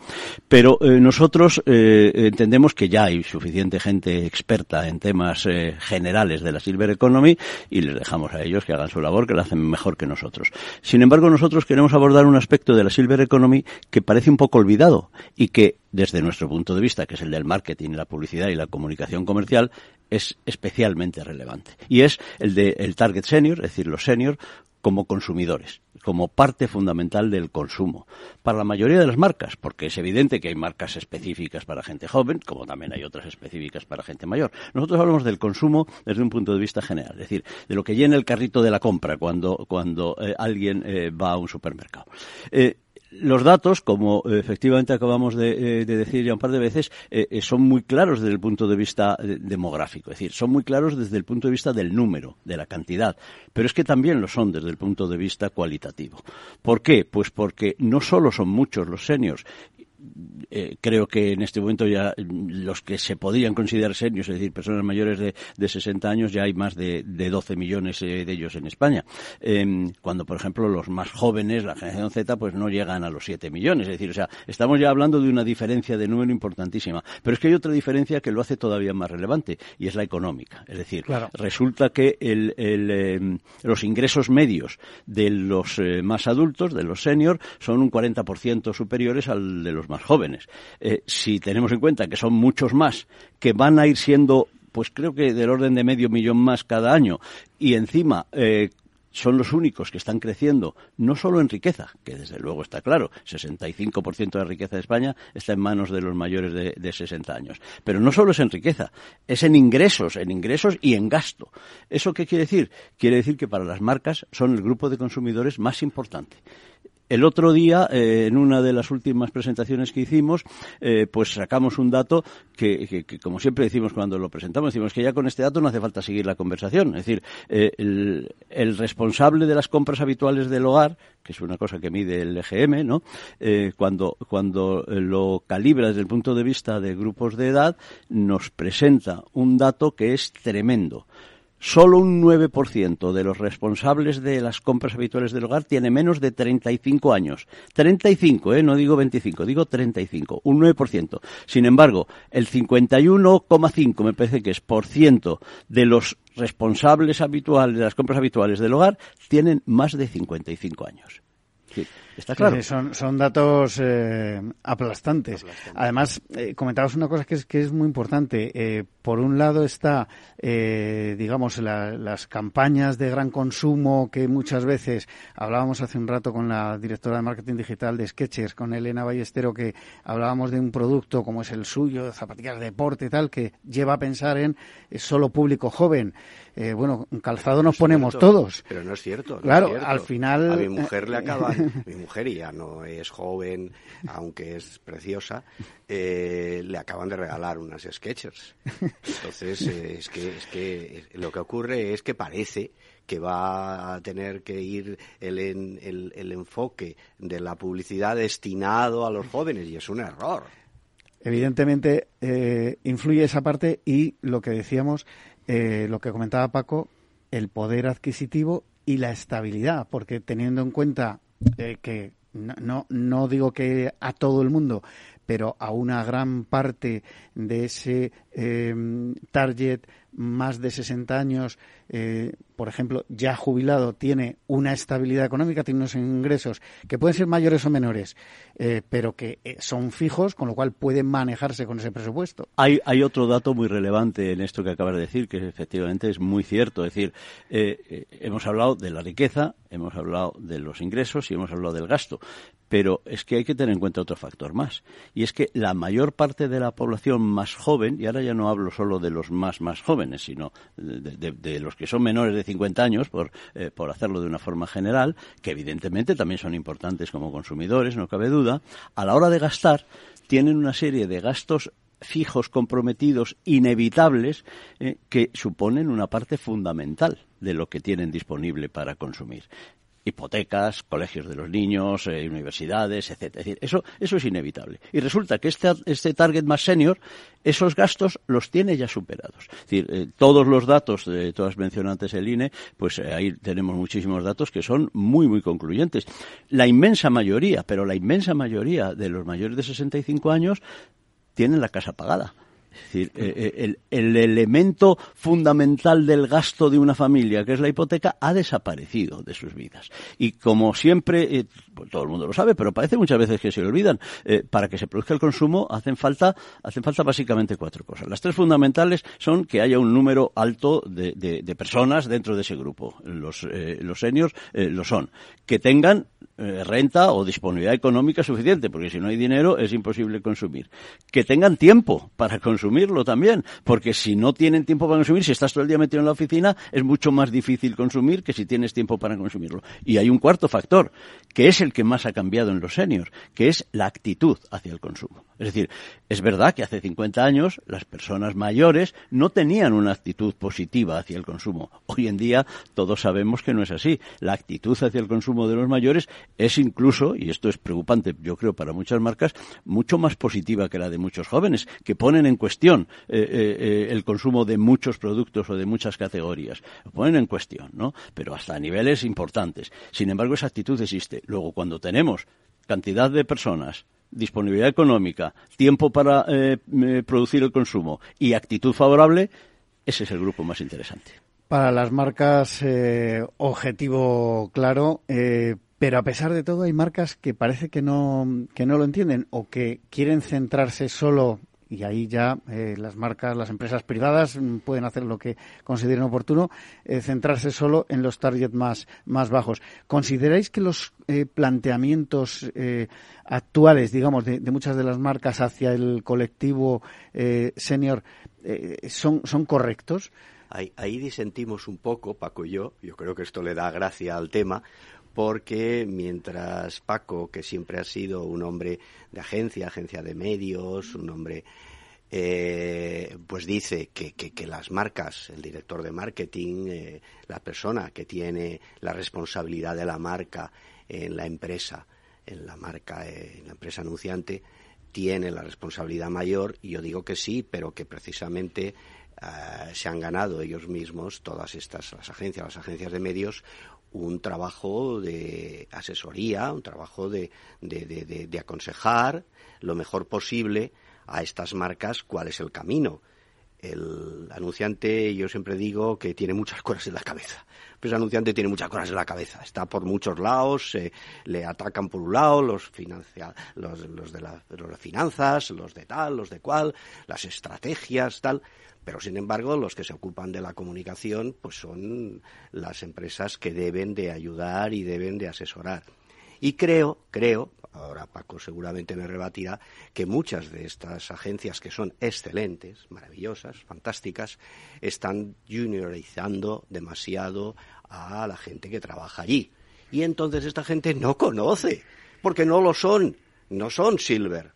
[SPEAKER 8] Pero eh, nosotros eh, entendemos que ya hay suficiente gente experta en temas generales de la Silver Economy y les dejamos a ellos que hagan su labor, que la hacen mejor que nosotros. Sin embargo, nosotros queremos abordar un aspecto de la Silver Economy que parece un poco olvidado y que, desde nuestro punto de vista, que es el del marketing, la publicidad y la comunicación comercial, es especialmente relevante. Y es el de el target senior, es decir, los senior como consumidores, como parte fundamental del consumo. Para la mayoría de las marcas, porque es evidente que hay marcas específicas para gente joven, como también hay otras específicas para gente mayor. Nosotros hablamos del consumo desde un punto de vista general, es decir, de lo que llena el carrito de la compra cuando, cuando eh, alguien eh, va a un supermercado. Eh, los datos, como eh, efectivamente acabamos de, eh, decir ya un par de veces, eh, son muy claros desde el punto de vista demográfico, es decir, son muy claros desde el punto de vista del número, de la cantidad, pero es que también lo son desde el punto de vista cualitativo. ¿Por qué? Pues porque no solo son muchos los seniors eh, creo que en este momento ya los que se podrían considerar serios, es decir, personas mayores de, de 60 años, ya hay más de, de 12 millones eh, de ellos en España. Em, cuando, por ejemplo, los más jóvenes, la generación Z, pues no llegan a los 7 millones. Es decir, o sea, estamos ya hablando de una diferencia de número importantísima. Pero es que hay otra diferencia que lo hace todavía más relevante y es la económica. Es decir, resulta que el, el, em, los ingresos medios de los eh, más adultos, de los senior, son un 40% superiores al de los más jóvenes. Eh, si tenemos en cuenta que son muchos más que van a ir siendo pues creo que del orden de medio millón más cada año y encima eh, son los únicos que están creciendo, no solo en riqueza, que desde luego está claro, 65% de la riqueza de España está en manos de los mayores de, de, 60 años. Pero no solo es en riqueza, es en ingresos, en ingresos y en gasto. ¿Eso qué quiere decir? Quiere decir que para las marcas son el grupo de consumidores más importante. El otro día, eh, en una de las últimas presentaciones que hicimos, eh, pues sacamos un dato que, como siempre decimos cuando lo presentamos, decimos que ya con este dato no hace falta seguir la conversación. Es decir, eh, el, responsable de las compras habituales del hogar, que es una cosa que mide el EGM, ¿no? cuando, cuando lo calibra desde el punto de vista de grupos de edad, nos presenta un dato que es tremendo. Solo un 9% de los responsables de las compras habituales del hogar tiene menos de 35 años. 35, ¿eh? no digo 25, digo 35, un 9%. Sin embargo, el 51,5 me parece que es por ciento de los responsables habituales de las compras habituales del hogar tienen más de 55 años. Está claro.
[SPEAKER 2] son, son datos eh, aplastantes. Además, eh, comentabas una cosa que es, que es muy importante. Eh, por un lado está, eh, digamos, las campañas de gran consumo que muchas veces hablábamos hace un rato con la directora de marketing digital de Sketchers, con Elena Ballestero, que hablábamos de un producto como es el suyo, zapatillas de deporte y tal, que lleva a pensar en solo público joven. Eh, bueno, un calzado nos ponemos todos.
[SPEAKER 7] Pero no es cierto.
[SPEAKER 2] claro, al final.
[SPEAKER 7] A mi mujer le acaban, mi mujer ya no es joven, aunque es preciosa, eh, le acaban de regalar unas Sketchers. Entonces, eh, es, que, es que lo que ocurre es que parece que va a tener que ir el, el, el enfoque de la publicidad destinado a los jóvenes y es un error.
[SPEAKER 2] Evidentemente, eh, influye esa parte y lo que decíamos, eh, lo que comentaba Paco, el poder adquisitivo y la estabilidad, porque teniendo en cuenta eh, que no, no, digo que a todo el mundo, pero a una gran parte de ese eh, target más de 60 años, eh, por ejemplo, ya jubilado, tiene una estabilidad económica, tiene unos ingresos que pueden ser mayores o menores, eh, pero que eh, son fijos, con lo cual pueden manejarse con ese presupuesto.
[SPEAKER 8] Hay, hay otro dato muy relevante en esto que acabas de decir, que efectivamente es muy cierto. Es decir, hemos hablado de la riqueza, hemos hablado de los ingresos y hemos hablado del gasto, pero es que hay que tener en cuenta otro factor más, y es que la mayor parte de la población más joven, y ahora ya no hablo solo de los más más jóvenes, sino de, los que son menores de 50 años, por, eh, por hacerlo de una forma general, que evidentemente también son importantes como consumidores, no cabe duda, a la hora de gastar tienen una serie de gastos fijos, comprometidos, inevitables, eh, que suponen una parte fundamental de lo que tienen disponible para consumir hipotecas, colegios de los niños, eh, universidades, etcétera. eso, eso es inevitable. Y resulta que este, este target más senior, esos gastos los tiene ya superados. Es decir, eh, todos los datos, de todas mencionantes el INE, pues eh, ahí tenemos muchísimos datos que son muy, muy concluyentes. La inmensa mayoría, pero la inmensa mayoría de los mayores de 65 años tienen la casa pagada. Es decir, eh, eh, el, elemento fundamental del gasto de una familia, que es la hipoteca, ha desaparecido de sus vidas. Y como siempre, eh, pues todo el mundo lo sabe, pero parece muchas veces que se olvidan, para que se produzca el consumo hacen falta, hacen falta básicamente cuatro cosas. Las tres fundamentales son que haya un número alto de, personas dentro de ese grupo. Los, seniors lo son. Que tengan renta o disponibilidad económica suficiente, porque si no hay dinero es imposible consumir. Que tengan tiempo para consumir consumirlo también, porque si no tienen tiempo para consumir, si estás todo el día metido en la oficina, es mucho más difícil consumir que si tienes tiempo para consumirlo. Y hay un cuarto factor, que es el que más ha cambiado en los seniors, que es la actitud hacia el consumo. Es decir, es verdad que hace 50 años las personas mayores no tenían una actitud positiva hacia el consumo. Hoy en día todos sabemos que no es así. La actitud hacia el consumo de los mayores es incluso, y esto es preocupante yo creo para muchas marcas, mucho más positiva que la de muchos jóvenes, que ponen en cuestión eh, eh, eh, el consumo de muchos productos o de muchas categorías. Lo ponen en cuestión, ¿no? Pero hasta niveles importantes. Sin embargo, esa actitud existe. Luego, cuando tenemos cantidad de personas disponibilidad económica, tiempo para producir el consumo y actitud favorable, ese es el grupo más interesante.
[SPEAKER 2] Para las marcas, objetivo claro, eh, pero a pesar de todo hay marcas que parece que no, que no lo entienden o que quieren centrarse solo y ahí ya eh, las marcas, las empresas privadas mm, pueden hacer lo que consideren oportuno, eh, centrarse solo en los targets más, más bajos. ¿Consideráis que los eh, planteamientos actuales, digamos, de, muchas de las marcas hacia el colectivo senior son, son correctos?
[SPEAKER 7] Ahí disentimos un poco, Paco y yo, yo creo que esto le da gracia al tema, porque mientras Paco, que siempre ha sido un hombre de agencia, agencia de medios, un hombre eh, pues dice que, las marcas, el director de marketing, eh, la persona que tiene la responsabilidad de la marca en la empresa, en la marca, eh, en la empresa anunciante, tiene la responsabilidad mayor, y yo digo que sí, pero que precisamente se han ganado ellos mismos, todas estas, las agencias, las agencias de medios, un trabajo de asesoría, un trabajo de, de, aconsejar lo mejor posible a estas marcas cuál es el camino. El anunciante, yo siempre digo que tiene muchas cosas en la cabeza. Pues el anunciante tiene muchas cosas en la cabeza. Está por muchos lados, le atacan por un lado los, financia, los, los, de la, finanzas, los de tal, los de cual, las estrategias, tal. Pero, sin embargo, los que se ocupan de la comunicación pues son las empresas que deben de ayudar y deben de asesorar. Y creo, creo, ahora Paco seguramente me rebatirá, que muchas de estas agencias que son excelentes, maravillosas, fantásticas, están juniorizando demasiado a la gente que trabaja allí. Y entonces esta gente no conoce, porque no lo son, no son Silver,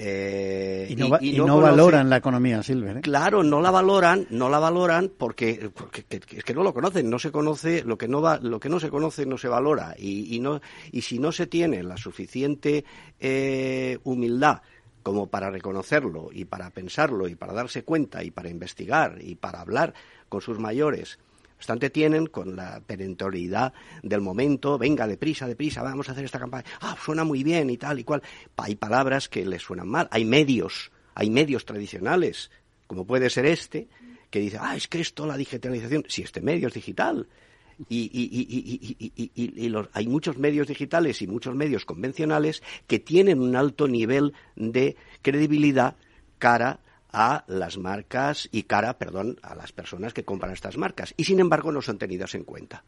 [SPEAKER 2] eh, y no, valoran la economía Silver. ¿eh?
[SPEAKER 7] Claro, no la valoran, no la valoran porque, porque es que no lo conocen, no se conoce lo que no va, lo que no se conoce no se valora y, y no y si no se tiene la suficiente eh, humildad como para reconocerlo y para pensarlo y para darse cuenta y para investigar y para hablar con sus mayores obstante tienen con la perentoriedad del momento, venga, deprisa, deprisa, vamos a hacer esta campaña, ah, suena muy bien y tal y cual. Hay palabras que les suenan mal, hay medios, hay medios tradicionales, como puede ser este, que dice, ah, es que esto, la digitalización, si este medio es digital. Y, y los, hay muchos medios digitales y muchos medios convencionales que tienen un alto nivel de credibilidad cara a las marcas y cara, perdón, a las personas que compran estas marcas. Y sin embargo no son tenidas en cuenta.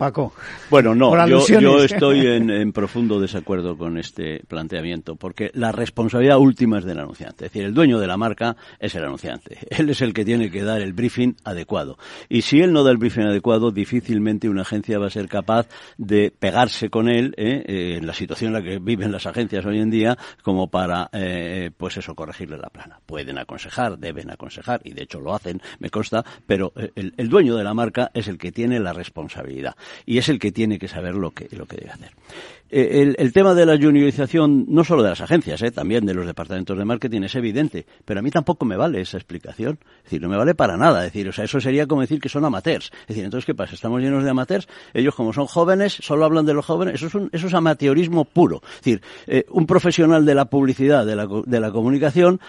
[SPEAKER 2] Paco.
[SPEAKER 8] Bueno, no, yo, estoy en, profundo desacuerdo con este planteamiento, porque la responsabilidad última es del anunciante. Es decir, el dueño de la marca es el anunciante. Él es el que tiene que dar el briefing adecuado. Y si él no da el briefing adecuado, difícilmente una agencia va a ser capaz de pegarse con él ¿eh? Eh, en la situación en la que viven las agencias hoy en día, como para, eh, pues eso, corregirle la plana. Pueden aconsejar, deben aconsejar, y de hecho lo hacen, me consta, pero el dueño de la marca es el que tiene la responsabilidad y es el que tiene que saber lo que, lo que debe hacer. Eh, el, tema de la juniorización, no solo de las agencias, eh, también de los departamentos de marketing, es evidente, pero a mí tampoco me vale esa explicación. Es decir, no me vale para nada. Es decir, o sea, eso sería como decir que son amateurs. Es decir, entonces, ¿qué pasa? Estamos llenos de amateurs. Ellos, como son jóvenes, solo hablan de los jóvenes. Eso es, un, eso es amateurismo puro. Es decir, eh, un profesional de la publicidad, de la, de la comunicación,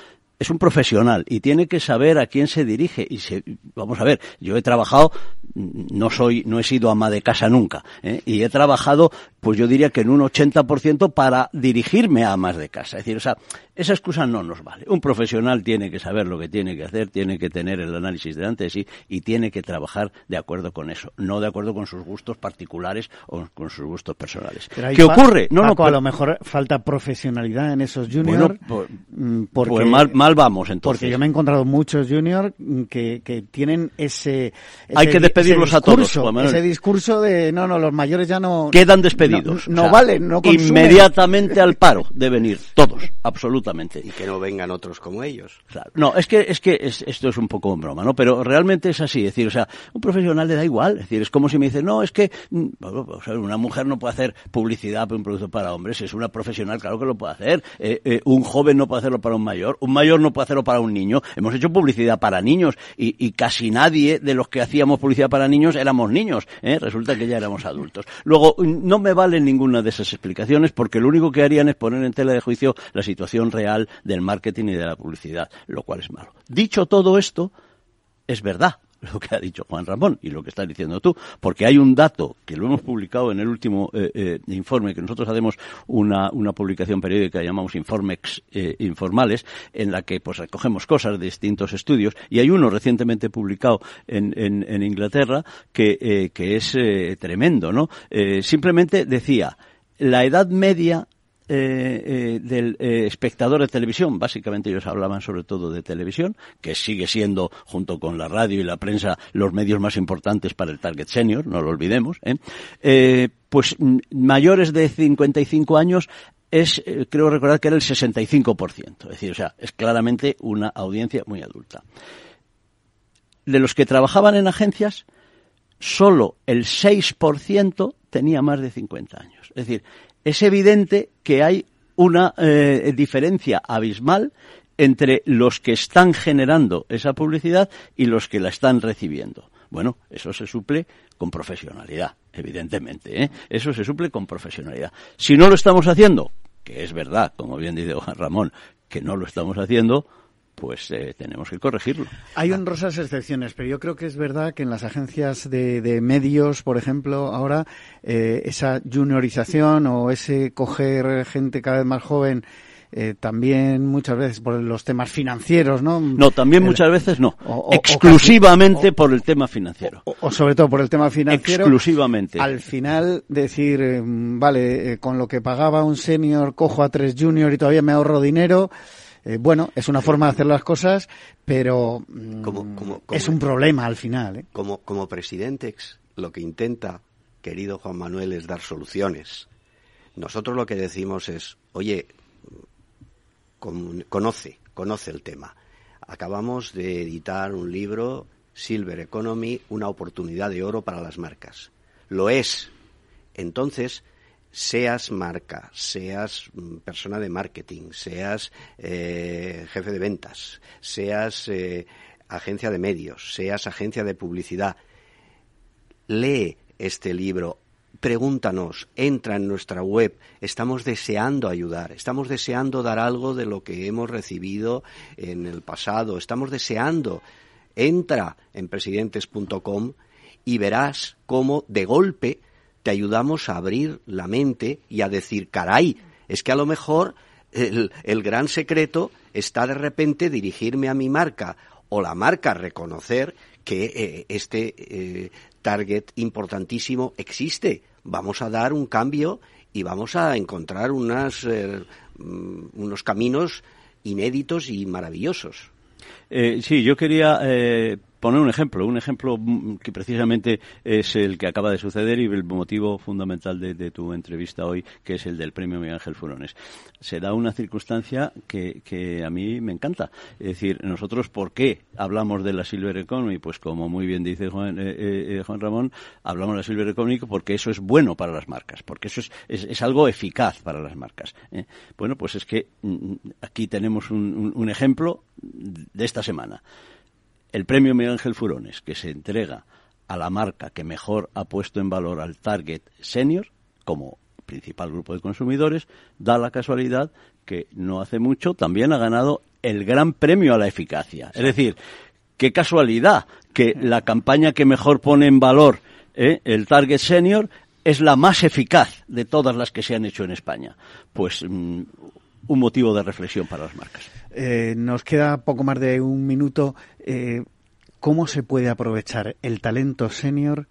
[SPEAKER 8] es un profesional y tiene que saber a quién se dirige. Y se, vamos a ver yo he trabajado no soy no he sido ama de casa nunca ¿eh? y he trabajado pues yo diría que en un 80% para dirigirme a amas de casa. Es decir o sea esa excusa no nos vale. Un profesional tiene que saber lo que tiene que hacer tiene que tener el análisis delante de sí y tiene que trabajar de acuerdo con eso no de acuerdo con sus gustos particulares o con sus gustos personales. Qué ocurre
[SPEAKER 2] no no a lo mejor falta profesionalidad en esos juniors
[SPEAKER 8] pues, mm, porque pues mal vamos entonces.
[SPEAKER 2] Porque yo me he encontrado muchos juniors que, que tienen ese,
[SPEAKER 8] Hay que despedirlos a todos.
[SPEAKER 2] Ese discurso de, no, no, los mayores ya no...
[SPEAKER 8] Quedan despedidos.
[SPEAKER 2] No, valen, no consumen.
[SPEAKER 8] Inmediatamente al paro deben ir, todos, absolutamente.
[SPEAKER 7] Y que no vengan otros como ellos.
[SPEAKER 8] No, es que, es que esto es un poco broma, ¿no? Pero realmente es así, es decir, o sea, un profesional le da igual, es decir, es como si me dice, no, es que mm, una mujer no puede hacer publicidad para un producto para hombres, es una profesional, claro que lo puede hacer. Eh, eh, un joven no puede hacerlo para un mayor, un mayor no puede hacerlo para un niño. Hemos hecho publicidad para niños y, casi nadie de los que hacíamos publicidad para niños éramos niños. ¿eh? Resulta que ya éramos adultos. Luego, no me vale ninguna de esas explicaciones porque lo único que harían es poner en tela de juicio la situación real del marketing y de la publicidad, lo cual es malo. Dicho todo esto, es verdad lo que ha dicho Juan Ramón y lo que estás diciendo tú, porque hay un dato que lo hemos publicado en el último eh, eh, informe, que nosotros hacemos una, una publicación periódica que llamamos Informex eh, Informales, en la que pues recogemos cosas de distintos estudios, y hay uno recientemente publicado en, en, en Inglaterra que, que es tremendo, ¿no? simplemente decía, la edad media eh, eh, del eh, espectador de televisión. Básicamente ellos hablaban sobre todo de televisión, que sigue siendo, junto con la radio y la prensa, los medios más importantes para el target senior, no lo olvidemos. pues mayores de 55 años es, creo recordar que era el 65%. Es decir, o sea, es claramente una audiencia muy adulta. De los que trabajaban en agencias, solo el 6% tenía más de 50 años. Es decir, es evidente que hay una eh, diferencia abismal entre los que están generando esa publicidad y los que la están recibiendo. Bueno, eso se suple con profesionalidad, evidentemente. ¿eh? Eso se suple con profesionalidad. Si no lo estamos haciendo, que es verdad, como bien dice Juan Ramón, que no lo estamos haciendo, pues eh, tenemos que corregirlo.
[SPEAKER 2] Hay honrosas excepciones, pero yo creo que es verdad que en las agencias de, medios, por ejemplo, ahora eh, esa juniorización o ese coger gente cada vez más joven eh, también muchas veces por los temas financieros, ¿no?
[SPEAKER 8] No, también muchas veces no. Exclusivamente por el tema financiero.
[SPEAKER 2] O, sobre todo por el tema financiero.
[SPEAKER 8] Exclusivamente.
[SPEAKER 2] Al final decir, vale, con lo que pagaba un senior cojo a tres junior y todavía me ahorro dinero. Eh, bueno, es una forma de hacer las cosas, pero mm, es un problema al final. ¿eh?
[SPEAKER 7] Como, como Presidentex, lo que intenta, querido Juan Manuel, es dar soluciones. Nosotros lo que decimos es, oye, conoce, conoce el tema. Acabamos de editar un libro, Silver Economy, una oportunidad de oro para las marcas. Lo es. Entonces, seas marca, seas mm, persona de marketing, seas eh, jefe de ventas, seas eh, agencia de medios, seas agencia de publicidad, lee este libro, pregúntanos, entra en nuestra web, estamos deseando ayudar, estamos deseando dar algo de lo que hemos recibido en el pasado, estamos deseando Entra en presidentes.com y verás cómo de golpe te ayudamos a abrir la mente y a decir, caray, es que a lo mejor el, gran secreto está de repente dirigirme a mi marca o la marca reconocer que eh, este eh, target importantísimo existe. Vamos a dar un cambio y vamos a encontrar unas, eh, mm, unos caminos inéditos y maravillosos.
[SPEAKER 8] sí, yo quería poner un ejemplo, un ejemplo mm, que precisamente es el que acaba de suceder y el motivo fundamental de, tu entrevista hoy, que es el del premio Miguel Ángel Furones. Se da una circunstancia que, a mí me encanta. Es decir, nosotros, ¿por qué hablamos de la Silver Economy? Pues como muy bien dice Juan, eh, eh, eh, Juan Ramón, hablamos de la Silver Economy porque eso es bueno para las marcas, porque eso es, es, algo eficaz para las marcas. Bueno, pues es que mm, aquí tenemos un ejemplo de esta semana el premio Miguel Ángel Furones, que se entrega a la marca que mejor ha puesto en valor al target senior como principal grupo de consumidores, da la casualidad que no hace mucho también ha ganado el gran premio a la eficacia. Es decir, qué casualidad que la campaña que mejor pone en valor eh, el target senior es la más eficaz de todas las que se han hecho en España. Pues mm, un motivo de reflexión para las marcas.
[SPEAKER 2] Eh, nos queda poco más de un minuto. Eh, ¿Cómo se puede aprovechar el talento senior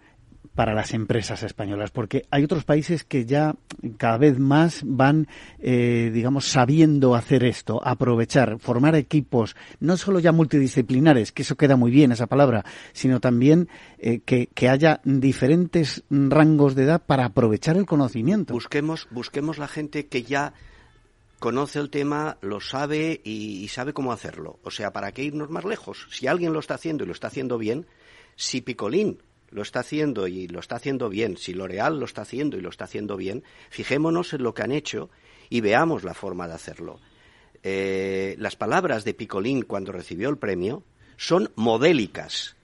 [SPEAKER 2] para las empresas españolas? Porque hay otros países que ya cada vez más van, eh, digamos, sabiendo hacer esto, aprovechar, formar equipos, no solo ya multidisciplinares, que eso queda muy bien esa palabra, sino también que, que, haya diferentes rangos de edad para aprovechar el conocimiento.
[SPEAKER 7] Busquemos, busquemos la gente que ya conoce el tema, lo sabe y, sabe cómo hacerlo. O sea, ¿para qué irnos más lejos? Si alguien lo está haciendo y lo está haciendo bien, si Picolín lo está haciendo y lo está haciendo bien, si L'Oreal lo está haciendo y lo está haciendo bien, fijémonos en lo que han hecho y veamos la forma de hacerlo. Eh, las palabras de Picolín cuando recibió el premio son modélicas.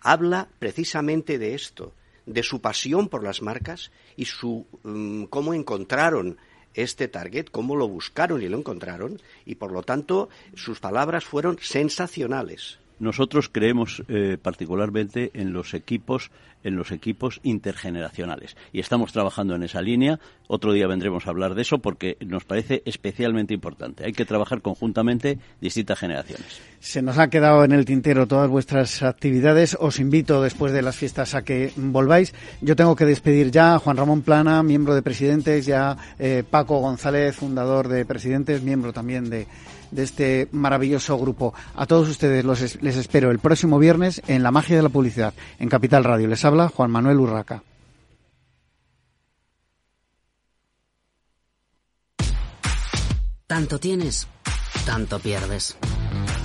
[SPEAKER 7] Habla precisamente de esto, de su pasión por las marcas y su mm, cómo encontraron este target, cómo lo buscaron y lo encontraron, y por lo tanto sus palabras fueron sensacionales.
[SPEAKER 8] Nosotros creemos eh, particularmente en los equipos en los equipos intergeneracionales y estamos trabajando en esa línea. Otro día vendremos a hablar de eso porque nos parece especialmente importante. Hay que trabajar conjuntamente distintas generaciones.
[SPEAKER 2] Se nos ha quedado en el tintero todas vuestras actividades. Os invito después de las fiestas a que volváis. Yo tengo que despedir ya a Juan Ramón Plana, miembro de Presidentes, ya eh, Paco González, fundador de Presidentes, miembro también de de este maravilloso grupo. A todos ustedes los les espero el próximo viernes en La Magia de la Publicidad, en Capital Radio. Les habla Juan Manuel Urraca.
[SPEAKER 9] Tanto tienes, tanto pierdes.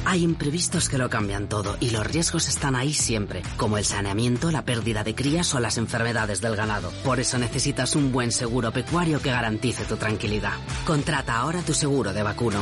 [SPEAKER 9] Hay imprevistos que lo cambian todo y los riesgos están ahí siempre, como el saneamiento, la pérdida de crías o las enfermedades del ganado. Por eso necesitas un buen seguro pecuario que garantice tu tranquilidad. Contrata ahora tu seguro de vacuno.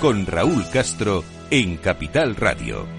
[SPEAKER 1] con Raúl Castro, en Capital Radio.